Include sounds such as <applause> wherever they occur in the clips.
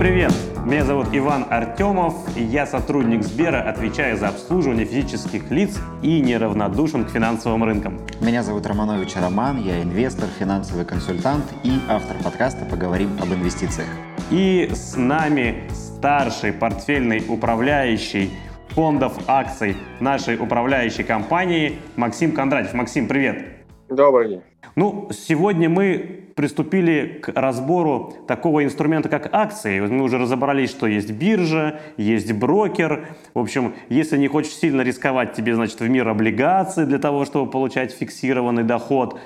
привет! Меня зовут Иван Артемов, и я сотрудник Сбера, отвечаю за обслуживание физических лиц и неравнодушен к финансовым рынкам. Меня зовут Романович Роман, я инвестор, финансовый консультант и автор подкаста «Поговорим об инвестициях». И с нами старший портфельный управляющий фондов акций нашей управляющей компании Максим Кондратьев. Максим, привет! Добрый день. Ну, сегодня мы приступили к разбору такого инструмента, как акции. Мы уже разобрались, что есть биржа, есть брокер. В общем, если не хочешь сильно рисковать, тебе, значит, в мир облигаций для того, чтобы получать фиксированный доход.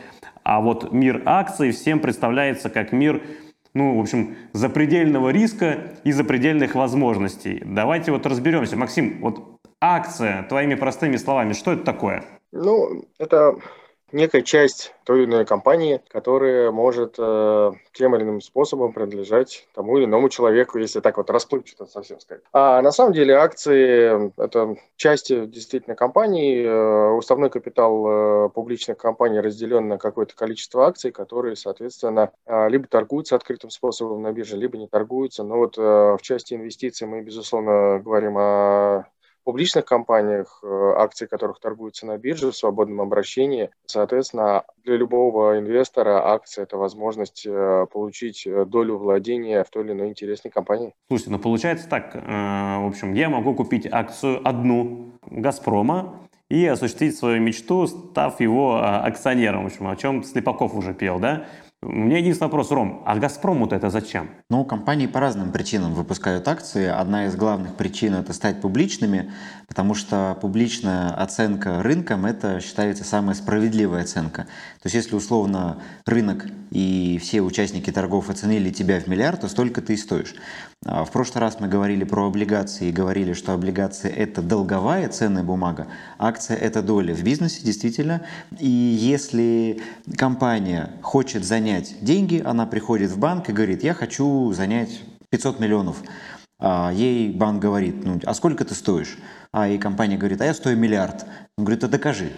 А вот мир акций всем представляется как мир ну, в общем, запредельного риска и запредельных возможностей. Давайте вот разберемся. Максим, вот акция, твоими простыми словами, что это такое? Ну, это некая часть той или иной компании, которая может э, тем или иным способом принадлежать тому или иному человеку, если так вот расплывчато совсем сказать. А на самом деле акции – это часть действительно компании. Э, уставной капитал э, публичных компаний разделен на какое-то количество акций, которые, соответственно, э, либо торгуются открытым способом на бирже, либо не торгуются. Но вот э, в части инвестиций мы, безусловно, говорим о публичных компаниях, э, акции которых торгуются на бирже в свободном обращении. Соответственно, для любого инвестора акция – это возможность э, получить э, долю владения в той или иной интересной компании. Слушайте, ну получается так, в общем, я могу купить акцию одну «Газпрома», и осуществить свою мечту, став его акционером, в общем, о чем Слепаков уже пел, да? У меня единственный вопрос, Ром, а «Газпрому»-то это зачем? Ну, компании по разным причинам выпускают акции. Одна из главных причин – это стать публичными, потому что публичная оценка рынком – это считается самая справедливая оценка. То есть если условно рынок и все участники торгов оценили тебя в миллиард, то столько ты и стоишь. А в прошлый раз мы говорили про облигации и говорили, что облигации – это долговая ценная бумага, акция – это доля в бизнесе, действительно. И если компания хочет занять деньги, она приходит в банк и говорит, я хочу занять 500 миллионов. А ей банк говорит, ну, а сколько ты стоишь? А и компания говорит, а я стою миллиард. Он говорит, а докажи.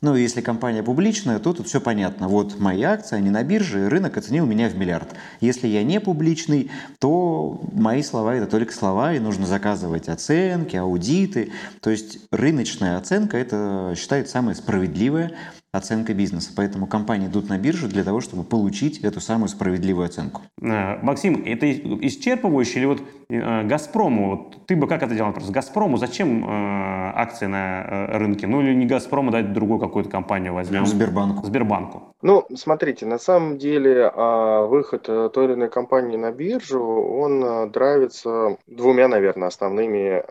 Ну, если компания публичная, то тут все понятно. Вот мои акции, они на бирже, рынок оценил меня в миллиард. Если я не публичный, то мои слова это только слова, и нужно заказывать оценки, аудиты. То есть рыночная оценка это считается самая справедливая оценка бизнеса. Поэтому компании идут на биржу для того, чтобы получить эту самую справедливую оценку. Э, Максим, это исчерпывающе или вот э, Газпрому, вот ты бы как это делал? Просто Газпрому зачем э, акции на рынке? Ну или не Газпрому, дать другую какую-то компанию возьмем? Сбербанку. Сбербанку. Ну, смотрите, на самом деле а, выход той или иной компании на биржу, он драйвится двумя, наверное, основными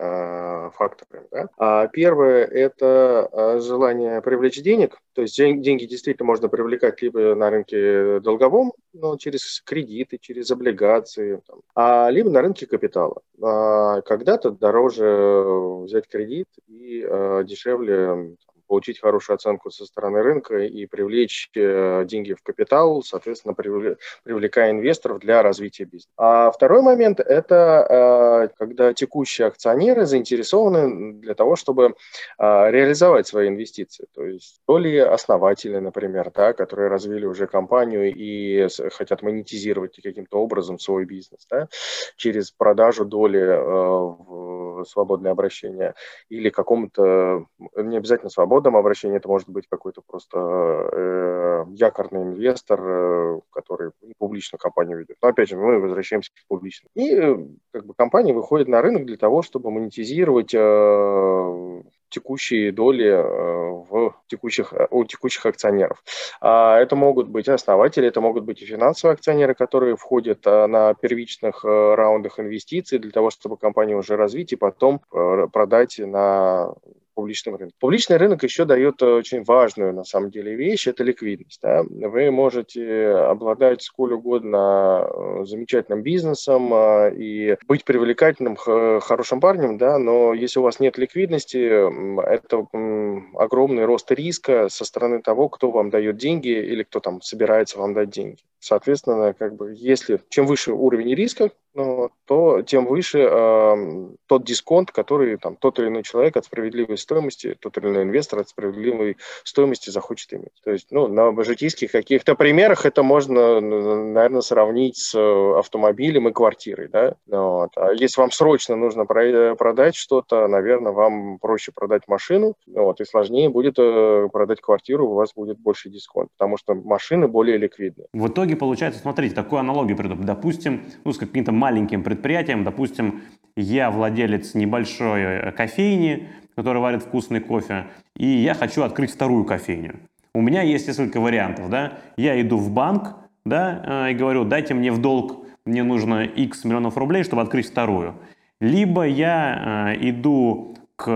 факторами. Да? А первое – это желание привлечь денег, то есть деньги действительно можно привлекать либо на рынке долговом, но через кредиты, через облигации, там, а либо на рынке капитала. А когда-то дороже взять кредит и а, дешевле получить хорошую оценку со стороны рынка и привлечь э, деньги в капитал, соответственно, привлекая инвесторов для развития бизнеса. А второй момент – это э, когда текущие акционеры заинтересованы для того, чтобы э, реализовать свои инвестиции. То есть то ли основатели, например, да, которые развили уже компанию и хотят монетизировать каким-то образом свой бизнес да, через продажу доли в свободное обращение или какому-то, не обязательно свободное, свободном обращении это может быть какой-то просто э, якорный инвестор, э, который публичную компанию ведет. Но опять же, мы возвращаемся к публичному. И э, как бы компания выходит на рынок для того, чтобы монетизировать э, текущие доли э, в текущих, э, у текущих акционеров. А это могут быть основатели, это могут быть и финансовые акционеры, которые входят на первичных раундах инвестиций для того, чтобы компанию уже развить и потом продать на публичном рынке. Публичный рынок еще дает очень важную, на самом деле, вещь – это ликвидность. Да? Вы можете обладать сколь угодно э, замечательным бизнесом а, и быть привлекательным, хорошим парнем, да, но если у вас нет ликвидности, это огромный рост риска со стороны того, кто вам дает деньги или кто там собирается вам дать деньги. Соответственно, как бы, если чем выше уровень риска, ну, то тем выше э, тот дисконт, который там тот или иной человек от справедливой стоимости, тот или иной инвестор от справедливой стоимости захочет иметь. То есть, ну, на житейских каких-то примерах это можно, наверное, сравнить с автомобилем и квартирой, да. Ну вот. А если вам срочно нужно продать что-то, наверное, вам проще продать машину, вот, и сложнее будет э, продать квартиру, у вас будет больше дисконт, потому что машины более ликвидны. В итоге получается, смотрите, такую аналогию придумать. Допустим, ну, с каким-то маленьким предприятием, допустим, я владелец небольшой э, кофейни, которая варит вкусный кофе, и я хочу открыть вторую кофейню. У меня есть несколько вариантов, да. Я иду в банк, да, э, и говорю, дайте мне в долг, мне нужно X миллионов рублей, чтобы открыть вторую. Либо я э, иду к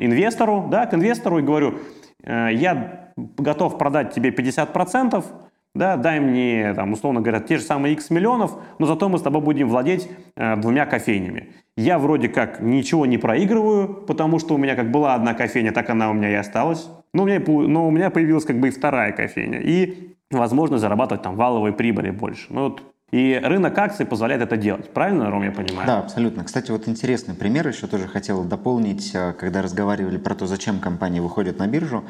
инвестору, да, к инвестору и говорю, я готов продать тебе 50%, да, дай мне, там, условно говоря, те же самые X миллионов, но зато мы с тобой будем владеть э, двумя кофейнями. Я вроде как ничего не проигрываю, потому что у меня как была одна кофейня, так она у меня и осталась. Но у меня, но у меня появилась как бы и вторая кофейня. И возможность зарабатывать там валовые прибыли больше. Ну, вот и рынок акций позволяет это делать. Правильно, Ром, я понимаю? Да, абсолютно. Кстати, вот интересный пример еще тоже хотел дополнить, э, когда разговаривали про то, зачем компании выходят на биржу.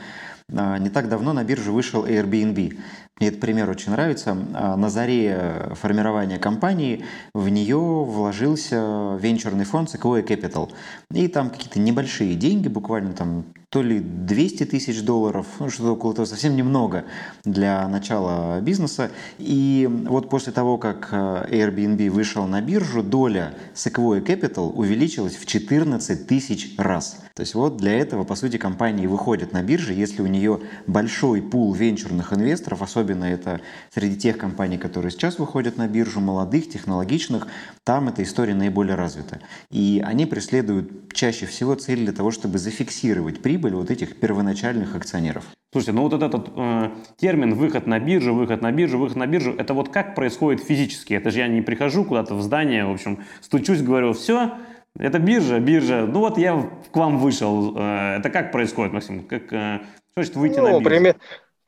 Э, не так давно на биржу вышел Airbnb. Мне этот пример очень нравится. А, на заре формирования компании в нее вложился венчурный фонд Sequoia Capital. И там какие-то небольшие деньги, буквально там то ли 200 тысяч долларов, ну, что-то около того, совсем немного для начала бизнеса. И вот после того, как э, Airbnb вышел на биржу, доля Sequoia Capital увеличилась в 14 тысяч раз. То есть вот для этого, по сути, компании выходят на биржи, если у нее большой пул венчурных инвесторов, особенно это среди тех компаний, которые сейчас выходят на биржу, молодых, технологичных, там эта история наиболее развита. И они преследуют чаще всего цель для того, чтобы зафиксировать прибыль вот этих первоначальных акционеров. Слушайте, ну вот этот э, термин выход на биржу, выход на биржу, выход на биржу, это вот как происходит физически? Это же я не прихожу куда-то в здание, в общем, стучусь, говорю, все, это биржа, биржа, ну вот я к вам вышел. Э, это как происходит, Максим? Как, э, что значит выйти ну, на биржу? Пример,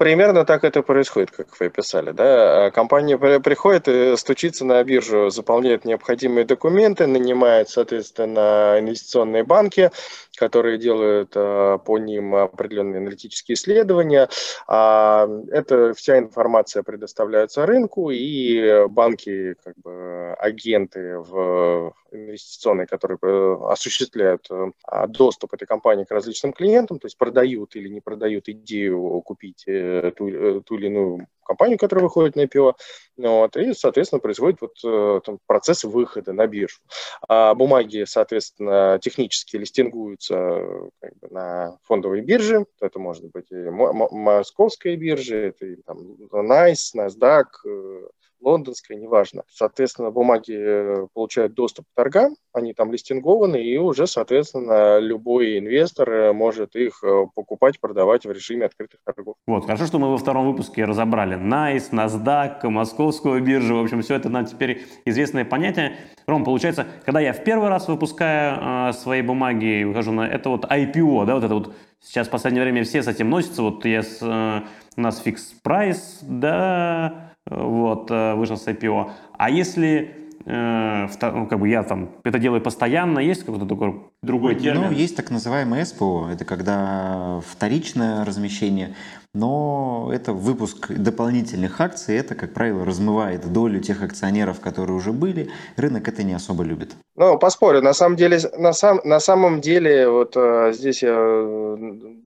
Примерно так это происходит, как вы описали. Да? Компания приходит стучится на биржу, заполняет необходимые документы, нанимает, соответственно, инвестиционные банки, которые делают а, по ним определенные аналитические исследования. А, эта вся информация предоставляется рынку, и банки, как бы агенты в инвестиционные, которые э, осуществляют э, доступ этой компании к различным клиентам, то есть продают или не продают идею купить э, ту, ту или иную компанию, которая выходит на IPO, вот, и, соответственно, производит вот, э, там, процесс выхода на биржу. А бумаги, соответственно, технически листингуются как бы, на фондовой бирже, это может быть и московская биржа, это и там, NICE, NASDAQ, лондонская, неважно. Соответственно, бумаги э, получают доступ к торгам, они там листингованы, и уже, соответственно, любой инвестор э, может их э, покупать, продавать в режиме открытых торгов. Вот, хорошо, что мы во втором выпуске разобрали NICE, NASDAQ, Московскую биржу, в общем, все это нам теперь известное понятие. Ром, получается, когда я в первый раз выпускаю э, свои бумаги и выхожу на это вот IPO, да, вот это вот сейчас в последнее время все с этим носятся, вот я с, э, у нас фикс прайс, да, вот, э, вышел с IPO. А если э, ну, как бы я там это делаю постоянно, есть какой-то такой другой термин? Ну, есть так называемое СПО, это когда вторичное размещение, но это выпуск дополнительных акций, это, как правило, размывает долю тех акционеров, которые уже были, рынок это не особо любит. Ну, поспорю, на самом деле, на, сам, на самом деле, вот э, здесь я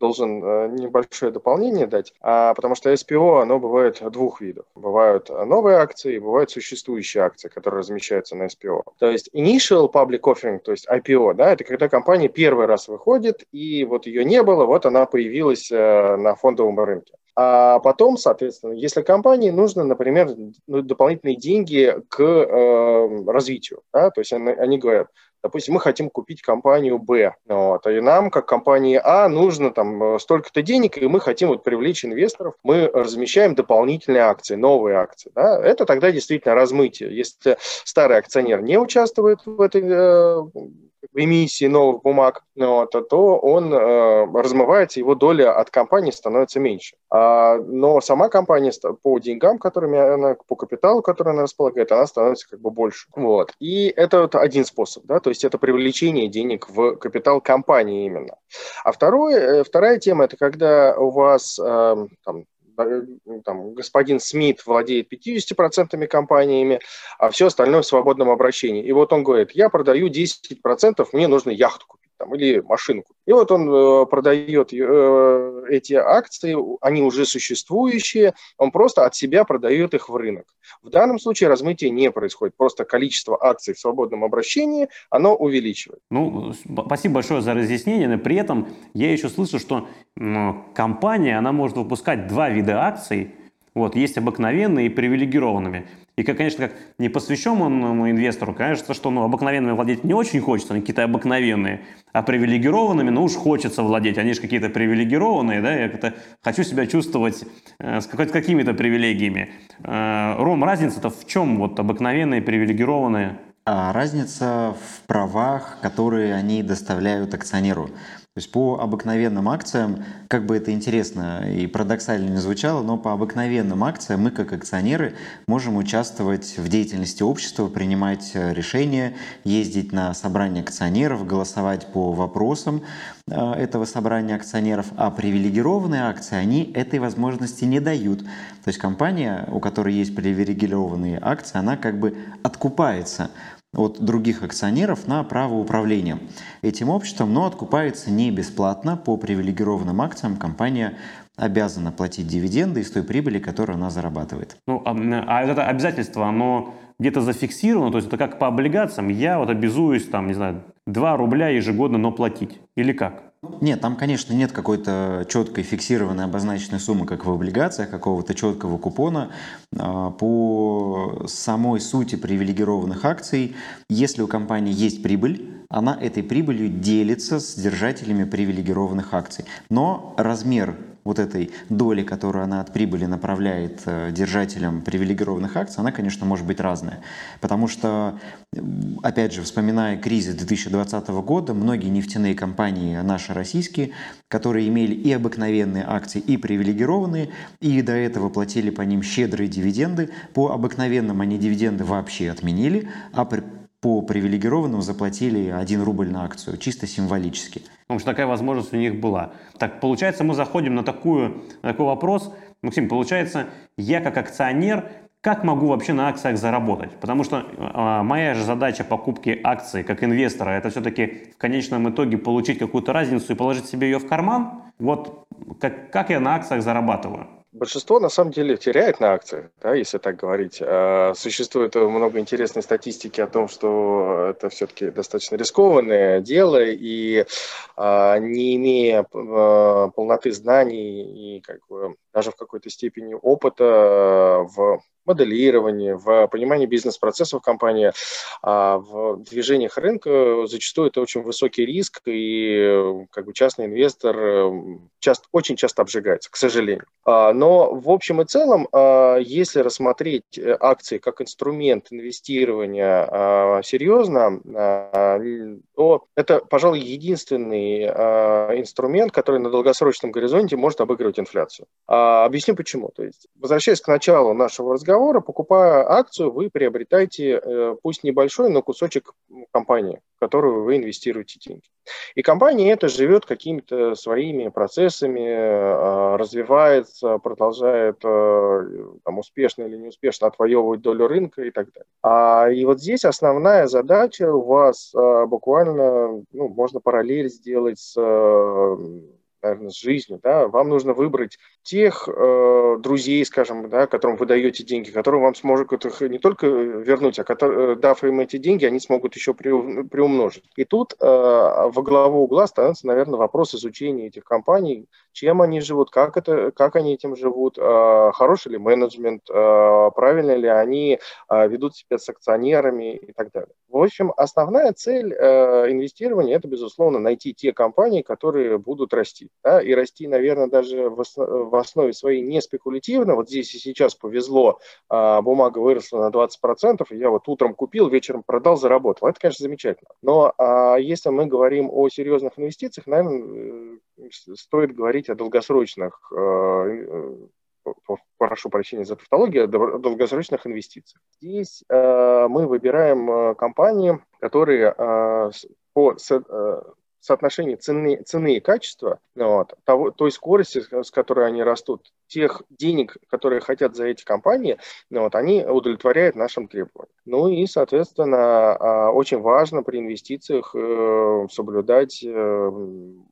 должен э, небольшое дополнение дать, а, потому что SPO, оно бывает двух видов. Бывают новые акции, бывают существующие акции, которые размещаются на SPO. То есть initial public offering, то есть IPO, да, это когда компания первый раз выходит, и вот ее не было, вот она появилась э, на фондовом рынке. А потом, соответственно, если компании нужно, например, ну, дополнительные деньги к э, развитию, да, то есть они, они говорят, допустим, мы хотим купить компанию Б, вот, и нам, как компании А, нужно там столько-то денег, и мы хотим вот привлечь инвесторов, мы размещаем дополнительные акции, новые акции, да, это тогда действительно размытие. Если старый акционер не участвует в этой э, эмиссии новых бумаг, вот, то он э, размывается, его доля от компании становится меньше. А, но сама компания по деньгам, которыми она, по капиталу, который она располагает, она становится как бы больше. Вот. И это вот один способ, да, то есть это привлечение денег в капитал компании именно. А второе, э, вторая тема – это когда у вас э, там, там, господин Смит владеет 50% компаниями, а все остальное в свободном обращении. И вот он говорит, я продаю 10%, мне нужно яхту купить там, или машинку. И вот он э, продает э, эти акции, они уже существующие, он просто от себя продает их в рынок. В данном случае размытие не происходит, просто количество акций в свободном обращении, оно увеличивает. Ну, спасибо большое за разъяснение, но при этом я еще слышу, что компания, она может выпускать два вида акций, вот, есть обыкновенные и привилегированными. И, как, конечно, как непосвященному инвестору, кажется, что ну, обыкновенными владеть не очень хочется, они какие-то обыкновенные, а привилегированными, ну уж хочется владеть, они же какие-то привилегированные, да, я как-то хочу себя чувствовать э, с какими-то привилегиями. Э, Ром, разница-то в чем вот обыкновенные, привилегированные? А разница в правах, которые они доставляют акционеру. То есть по обыкновенным акциям, как бы это интересно и парадоксально не звучало, но по обыкновенным акциям мы как акционеры можем участвовать в деятельности общества, принимать э, решения, ездить на собрания акционеров, голосовать по вопросам э, этого собрания акционеров, а привилегированные акции, они этой возможности не дают. То есть компания, у которой есть привилегированные акции, она как бы откупается от других акционеров на право управления этим обществом, но откупается не бесплатно. По привилегированным акциям компания обязана платить дивиденды из той прибыли, которую она зарабатывает. Ну, а, а это обязательство, оно где-то зафиксировано, то есть это как по облигациям, я вот обязуюсь, там, не знаю, 2 рубля ежегодно, но платить, или как? Нет, там, конечно, нет какой-то четкой фиксированной обозначенной суммы, как в облигациях, какого-то четкого купона. А, по самой сути привилегированных акций, если у компании есть прибыль, она этой прибылью делится с держателями привилегированных акций. Но размер вот этой доли, которую она от прибыли направляет э, держателям привилегированных акций, она, конечно, может быть разная. Потому что, опять же, вспоминая кризис 2020 года, многие нефтяные компании, наши российские, которые имели и обыкновенные акции, и привилегированные, и до этого платили по ним щедрые дивиденды, по обыкновенным они дивиденды вообще отменили, а при по привилегированным заплатили 1 рубль на акцию, чисто символически. Потому что такая возможность у них была. Так, получается, мы заходим на, такую, на такой вопрос. Максим, получается, я как акционер, как могу вообще на акциях заработать? Потому что э, моя же задача покупки акций как инвестора, это все-таки в конечном итоге получить какую-то разницу и положить себе ее в карман. Вот как, как я на акциях зарабатываю? Большинство на самом деле теряет на акциях, да, если так говорить. А, существует много интересной статистики о том, что это все-таки достаточно рискованное дело, и а, не имея а, полноты знаний и как бы даже в какой-то степени опыта в моделировании, в понимании бизнес-процессов компании, а в движениях рынка зачастую это очень высокий риск, и как бы частный инвестор э, часто, очень часто обжигается, к сожалению. А, но в общем и целом, а, если рассмотреть э, акции как инструмент инвестирования а, серьезно, то это, пожалуй, единственный инструмент, который на долгосрочном горизонте может обыгрывать инфляцию. Объясню почему. То есть, возвращаясь к началу нашего разговора, договора, покупая акцию, вы приобретаете, э, пусть небольшой, но кусочек компании, в которую вы инвестируете деньги. И компания это живет какими-то своими процессами, э, развивается, продолжает э, там, успешно или неуспешно отвоевывать долю рынка и так далее. А, и вот здесь основная задача у вас буквально, ну, можно параллель сделать с наверное, с жизнью, да, вам нужно выбрать тех э, друзей, скажем, да, которым вы даете деньги, которые вам смогут их не только вернуть, а которые, э, дав им эти деньги, они смогут еще приумножить. И тут э, во главу угла становится, наверное, вопрос изучения этих компаний, чем они живут, как, это, как они этим живут, э, хороший ли менеджмент, э, правильно ли они э, ведут себя с акционерами и так далее. В общем, основная цель э, инвестирования – это, безусловно, найти те компании, которые будут расти. Да? И расти, наверное, даже в, основ, в основе своей не спекулятивно. Вот здесь и сейчас повезло, э, бумага выросла на 20%, и я вот утром купил, вечером продал, заработал. Это, конечно, замечательно. Но э, если мы говорим о серьезных инвестициях, наверное, э, стоит говорить о долгосрочных э, прошу прощения за тавтологию, долгосрочных инвестиций. Здесь э, мы выбираем э, компании, которые э, по э, соотношению цены, цены и качества, вот, того, той скорости, с которой они растут, тех денег, которые хотят за эти компании, вот, они удовлетворяют нашим требованиям. Ну и, соответственно, а, очень важно при инвестициях э, соблюдать э,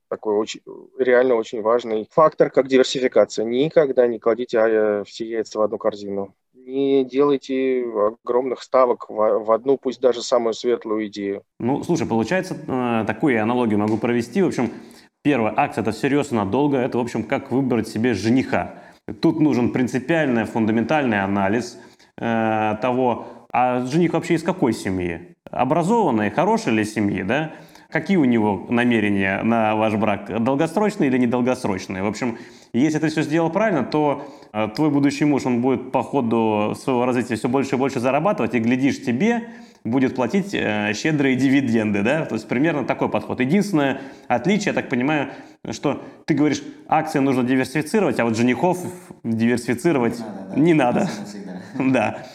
такой очень, реально очень важный фактор, как диверсификация. Никогда не кладите а, все яйца в одну корзину. Не делайте огромных ставок в, одну, пусть даже самую светлую идею. Ну, слушай, получается, э, такую аналогию могу провести. В общем, первая акция – это всерьез и надолго. Это, в общем, как выбрать себе жениха. Тут нужен принципиальный, фундаментальный анализ э, того, а жених вообще из какой семьи? Образованной, хорошей ли семьи, да? Какие у него намерения на ваш брак? Долгосрочные или недолгосрочные? В общем, если ты все сделал правильно, то э, твой будущий муж, он будет по ходу своего развития все больше и больше зарабатывать, и, глядишь, тебе будет платить э, щедрые дивиденды, да? То есть примерно такой подход. Единственное отличие, я так понимаю, что ты говоришь, акции нужно диверсифицировать, а вот женихов диверсифицировать не надо. Не надо. <laughs> Да.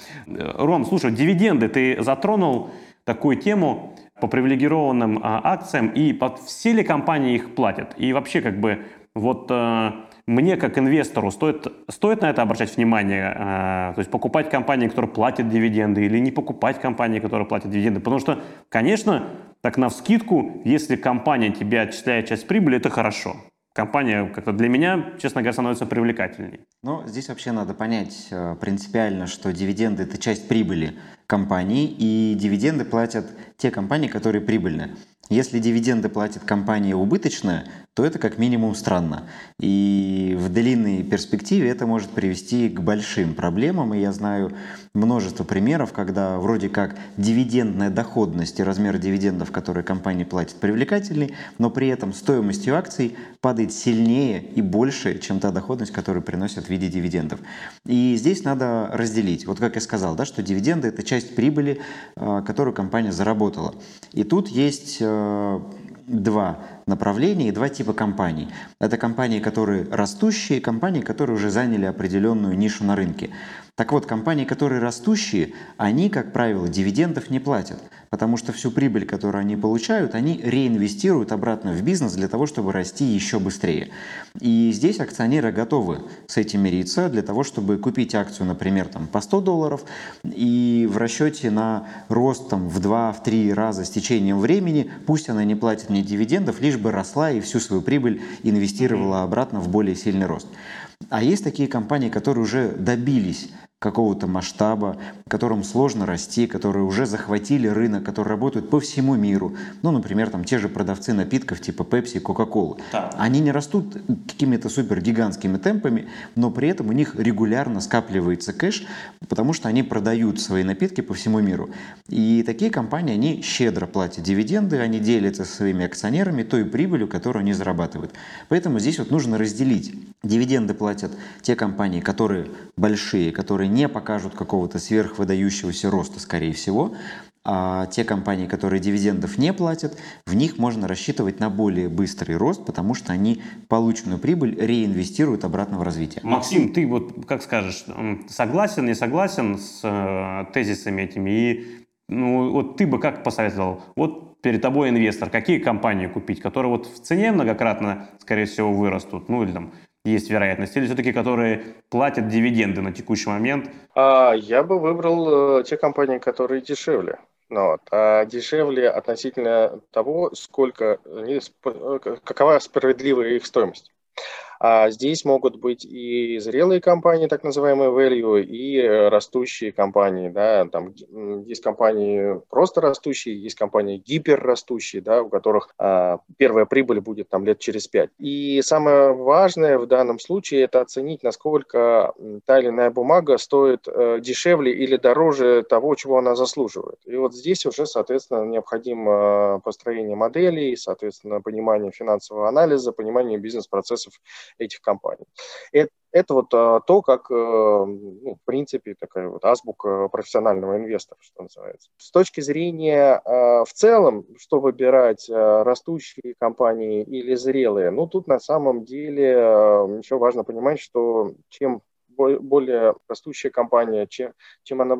Ром, слушай, дивиденды, ты затронул такую тему, по привилегированным а, акциям, и под все ли компании их платят? И вообще, как бы, вот э, мне, как инвестору, стоит, стоит на это обращать внимание? Э, то есть покупать компании, которые платят дивиденды, или не покупать компании, которые платят дивиденды? Потому что, конечно, так на вскидку, если компания тебе отчисляет часть прибыли, это хорошо компания как-то для меня, честно говоря, становится привлекательней. Ну, здесь вообще надо понять э, принципиально, что дивиденды – это часть прибыли компании, и дивиденды платят те компании, которые прибыльны. Если дивиденды платит компания убыточная, то это как минимум странно. И в длинной перспективе это может привести к большим проблемам. И я знаю множество примеров, когда вроде как дивидендная доходность и размер дивидендов, которые компания платит, привлекательный, но при этом стоимость ее акций падает сильнее и больше, чем та доходность, которую приносят в виде дивидендов. И здесь надо разделить. Вот как я сказал, да, что дивиденды – это часть прибыли, э, которую компания заработала. И тут есть э, два направления и два типа компаний. Это компании, которые растущие, и компании, которые уже заняли определенную нишу на рынке. Так вот, компании, которые растущие, они, как правило, дивидендов не платят, потому что всю прибыль, которую они получают, они реинвестируют обратно в бизнес для того, чтобы расти еще быстрее. И здесь акционеры готовы с этим мириться для того, чтобы купить акцию, например, там, по 100 долларов, и в расчете на рост там, в 2-3 раза с течением времени, пусть она не платит мне дивидендов, лишь бы росла и всю свою прибыль инвестировала обратно в более сильный рост. А есть такие компании, которые уже добились какого-то масштаба, которым сложно расти, которые уже захватили рынок, которые работают по всему миру. Ну, например, там те же продавцы напитков типа Pepsi и Coca-Cola. Да. Они не растут какими-то супер гигантскими темпами, но при этом у них регулярно скапливается кэш, потому что они продают свои напитки по всему миру. И такие компании, они щедро платят дивиденды, они делятся со своими акционерами той прибылью, которую они зарабатывают. Поэтому здесь вот нужно разделить. Дивиденды платят те компании, которые большие, которые не покажут какого-то сверхвыдающегося роста, скорее всего, а те компании, которые дивидендов не платят, в них можно рассчитывать на более быстрый рост, потому что они полученную прибыль реинвестируют обратно в развитие. Максим, ты вот как скажешь, согласен, не согласен с э, тезисами этими? И ну, вот ты бы как посоветовал? Вот перед тобой инвестор, какие компании купить, которые вот в цене многократно, скорее всего, вырастут, ну или там есть вероятность, или все-таки которые платят дивиденды на текущий момент? А, я бы выбрал э, те компании, которые дешевле. Ну, вот, а дешевле относительно того, сколько, э, какова справедливая их стоимость. А здесь могут быть и зрелые компании, так называемые value, и растущие компании. Да, там есть компании просто растущие, есть компании гиперрастущие, да, у которых а, первая прибыль будет там лет через пять. И самое важное в данном случае это оценить, насколько та или иная бумага стоит э, дешевле или дороже того, чего она заслуживает. И вот здесь уже, соответственно, необходимо построение моделей, соответственно, понимание финансового анализа, понимание бизнес-процессов этих компаний. Это, это вот а, то, как, э, ну, в принципе, такая вот азбука профессионального инвестора, что называется. С точки зрения а, в целом, что выбирать, а, растущие компании или зрелые, ну, тут на самом деле еще важно понимать, что чем более растущая компания, чем, чем, она,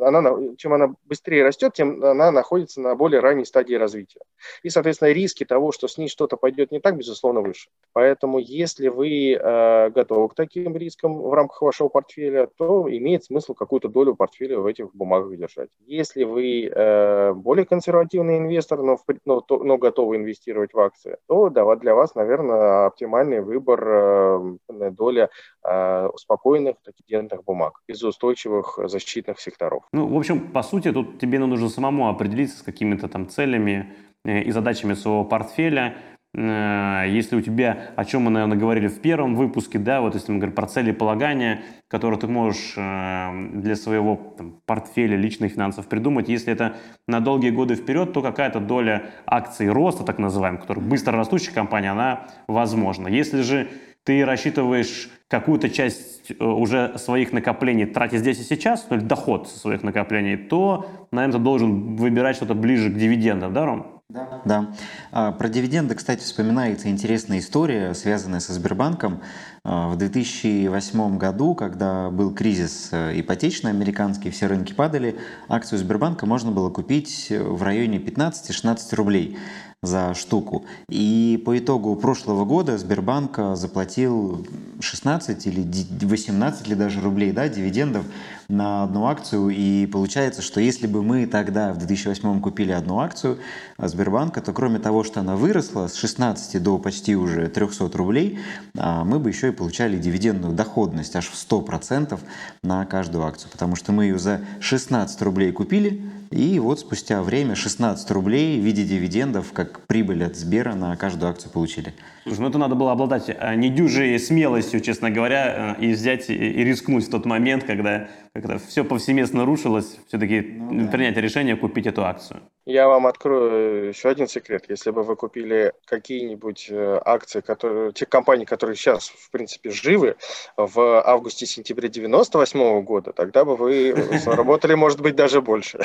она, чем она быстрее растет, тем она находится на более ранней стадии развития. И, соответственно, риски того, что с ней что-то пойдет не так, безусловно, выше. Поэтому, если вы э, готовы к таким рискам в рамках вашего портфеля, то имеет смысл какую-то долю портфеля в этих бумагах держать. Если вы э, более консервативный инвестор, но, но, но готовы инвестировать в акции, то да, для вас, наверное, оптимальный выбор э, доля э, спокойной спокойных дивидендных бумаг из устойчивых защитных секторов. Ну, в общем, по сути, тут тебе нужно самому определиться с какими-то там целями э, и задачами своего портфеля. Э, если у тебя, о чем мы, наверное, говорили в первом выпуске, да, вот если мы говорим про цели полагания, которые ты можешь э, для своего там, портфеля личных финансов придумать, если это на долгие годы вперед, то какая-то доля акций роста, так называемых, которая быстро растущая компания, она возможна. Если же ты рассчитываешь какую-то часть э, уже своих накоплений тратить здесь и сейчас, ну, или доход со своих накоплений, то, наверное, ты должен выбирать что-то ближе к дивидендам, да, Ром? Да. да. А, про дивиденды, кстати, вспоминается интересная история, связанная со Сбербанком. А, в 2008 году, когда был кризис э, ипотечный американский, все рынки падали, акцию Сбербанка можно было купить в районе 15-16 рублей за штуку. И по итогу прошлого года Сбербанк заплатил 16 или 18 или даже рублей да, дивидендов на одну акцию. И получается, что если бы мы тогда в 2008 купили одну акцию Сбербанка, то кроме того, что она выросла с 16 до почти уже 300 рублей, а, мы бы еще и получали дивидендную доходность аж в 100% на каждую акцию. Потому что мы ее за 16 рублей купили, и вот спустя время 16 рублей в виде дивидендов, как прибыль от Сбера на каждую акцию получили. Слушай, ну это надо было обладать э, недюжей смелостью, честно говоря, э, и взять и рискнуть в тот момент, когда, когда все повсеместно рушилось, все-таки ну, да. принять решение купить эту акцию. Я вам открою еще один секрет. Если бы вы купили какие-нибудь э, акции, которые, тех компаний, которые сейчас, в принципе, живы, в августе-сентябре 98 года, тогда бы вы заработали, <laughs> может быть, даже больше.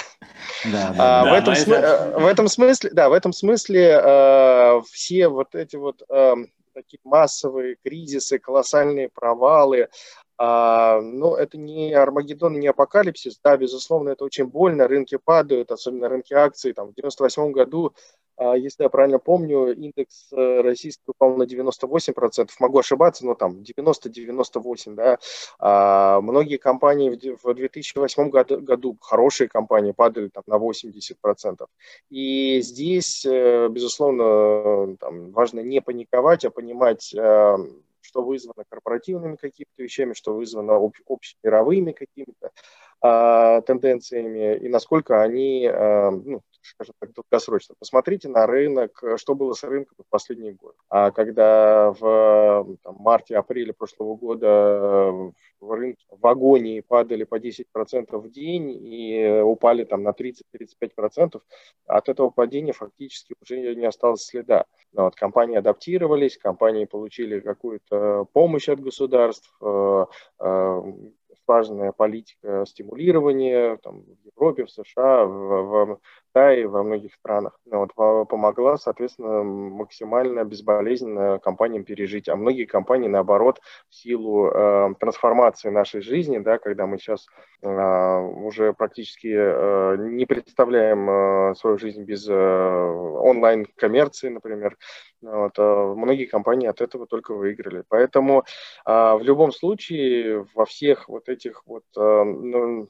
В, этом смысле, да, в этом смысле э, все вот эти вот э, такие массовые кризисы, колоссальные провалы, а, но это не Армагеддон, не апокалипсис. Да, безусловно, это очень больно. Рынки падают, особенно рынки акций. Там, в 98 году, а, если я правильно помню, индекс э, российский упал на 98%. Могу ошибаться, но там 90-98%. Да. А многие компании в 2008 году, году, хорошие компании, падали там, на 80%. И здесь, э, безусловно, там, важно не паниковать, а понимать, э, что вызвано корпоративными какими-то вещами, что вызвано об, общемировыми какими-то а, тенденциями, и насколько они, а, ну, скажем так, долгосрочно. Посмотрите на рынок, что было с рынком в последние годы. А когда в марте-апреле прошлого года в рынке в агонии падали по 10% в день и упали там на 30-35%, от этого падения фактически уже не осталось следа. Но вот компании адаптировались, компании получили какую-то помощь от государств, э, э, важная политика стимулирования там, в Европе, в США, в, в Китае, во многих странах. Ну, вот, помогла, соответственно, максимально безболезненно компаниям пережить. А многие компании, наоборот, в силу э, трансформации нашей жизни, да, когда мы сейчас э, уже практически э, не представляем э, свою жизнь без э, онлайн-коммерции, например, вот, э, многие компании от этого только выиграли. Поэтому э, в любом случае во всех вот этих вот э, ну,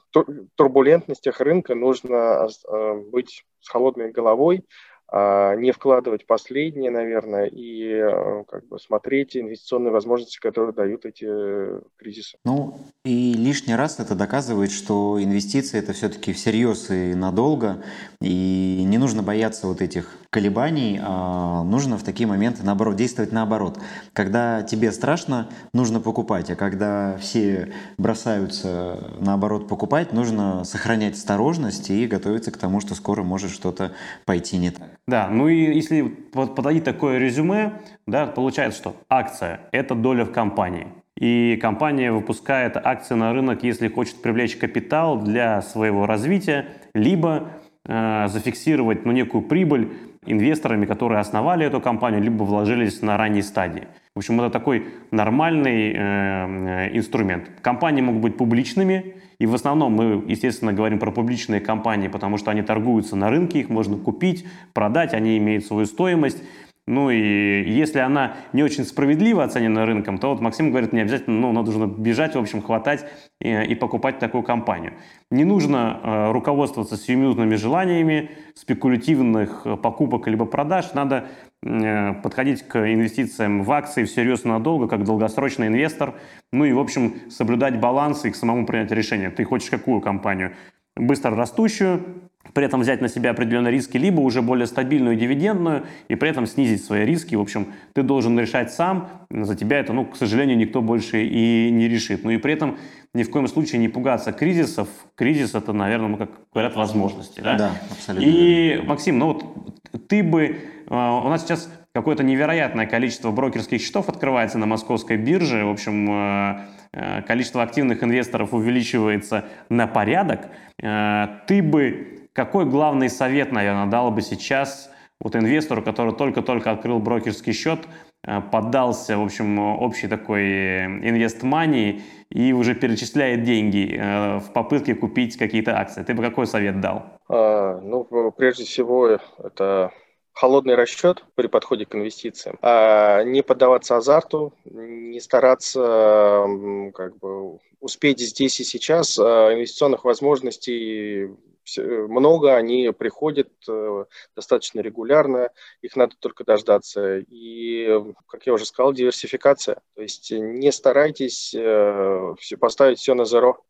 турбулентностях рынка нужно э, быть с холодной головой, не вкладывать последние, наверное, и а, как бы смотреть инвестиционные возможности, которые дают эти кризисы. Ну, и лишний раз это доказывает, что инвестиции это все-таки всерьез и надолго, и не нужно бояться вот этих колебаний, а нужно в такие моменты, наоборот, действовать наоборот. Когда тебе страшно, нужно покупать, а когда все бросаются, наоборот, покупать, нужно сохранять осторожность и готовиться к тому, что скоро может что-то пойти не так. Да, ну и если подойти такое резюме, да, получается, что акция – это доля в компании. И компания выпускает акции на рынок, если хочет привлечь капитал для своего развития, либо э, зафиксировать ну, некую прибыль инвесторами, которые основали эту компанию, либо вложились на ранней стадии. В общем, это такой нормальный э, э, инструмент. Компании могут быть публичными, и в основном мы, естественно, говорим про публичные компании, потому что они торгуются на рынке, их можно купить, продать, они имеют свою стоимость. Ну и если она не очень справедливо оценена рынком, то вот Максим говорит, не обязательно, ну, нужно бежать, в общем, хватать и, и покупать такую компанию. Не нужно э, руководствоваться сиюминутными желаниями спекулятивных э, покупок либо продаж. Надо э, подходить к инвестициям в акции всерьез надолго, как долгосрочный инвестор. Ну и, в общем, соблюдать баланс и к самому принять решение. Ты хочешь какую компанию? Быстро растущую, при этом взять на себя определенные риски, либо уже более стабильную дивидендную, и при этом снизить свои риски. В общем, ты должен решать сам, за тебя это, ну, к сожалению, никто больше и не решит. Ну и при этом ни в коем случае не пугаться кризисов. Кризис это, наверное, ну, как говорят, возможности. Да, да абсолютно. И, Максим, ну вот ты бы... Э, у нас сейчас какое-то невероятное количество брокерских счетов открывается на московской бирже. В общем, э, э, количество активных инвесторов увеличивается на порядок. Ты бы какой главный совет, наверное, дал бы сейчас вот инвестору, который только-только открыл брокерский счет, э, поддался, в общем, общей такой э, инвестмании и уже перечисляет деньги э, в попытке купить какие-то акции. Ты бы какой совет дал? А, ну, прежде всего, это холодный расчет при подходе к инвестициям. А не поддаваться азарту, не стараться как бы успеть здесь и сейчас. А инвестиционных возможностей много, они приходят э, достаточно регулярно, их надо только дождаться. И, как я уже сказал, диверсификация. То есть не старайтесь э, поставить все на зеро.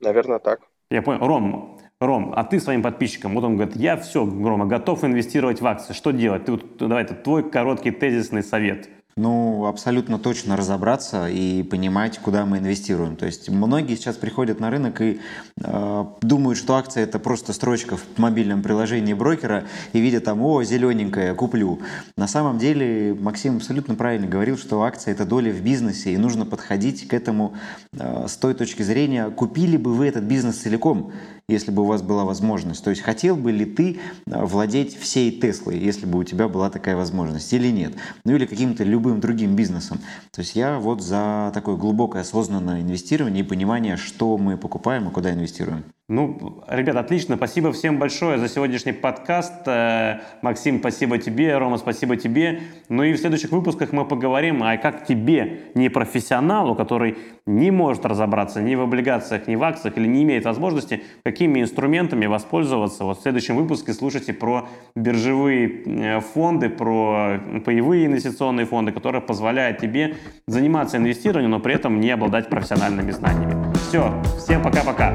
Наверное, так. Я понял. Ром, Ром, а ты своим подписчикам, вот он говорит, я все, Рома, готов инвестировать в акции. Что делать? Ты, вот, давай, это твой короткий тезисный совет. Ну, абсолютно точно разобраться и понимать, куда мы инвестируем. То есть многие сейчас приходят на рынок и э, думают, что акция это просто строчка в мобильном приложении брокера и видят там, о, зелененькая, куплю. На самом деле Максим абсолютно правильно говорил, что акция это доля в бизнесе и нужно подходить к этому э, с той точки зрения, купили бы вы этот бизнес целиком если бы у вас была возможность. То есть хотел бы ли ты э, владеть всей Теслой, если бы у тебя была такая возможность или нет. Ну или каким-то любым другим бизнесом. То есть я вот за такое глубокое осознанное инвестирование и понимание, что мы покупаем и куда инвестируем. Ну, ребят, отлично. Спасибо всем большое за сегодняшний подкаст. Э, Максим, спасибо тебе. Рома, спасибо тебе. Ну и в следующих выпусках мы поговорим, а как тебе, не профессионалу, который не может разобраться ни в облигациях, ни в акциях или не имеет возможности, какими инструментами воспользоваться. Вот в следующем выпуске слушайте про биржевые э, фонды, про паевые инвестиционные фонды, которые позволяют тебе заниматься инвестированием, но при этом не обладать профессиональными знаниями. Все, всем пока-пока.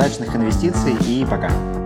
Удачных инвестиций и пока!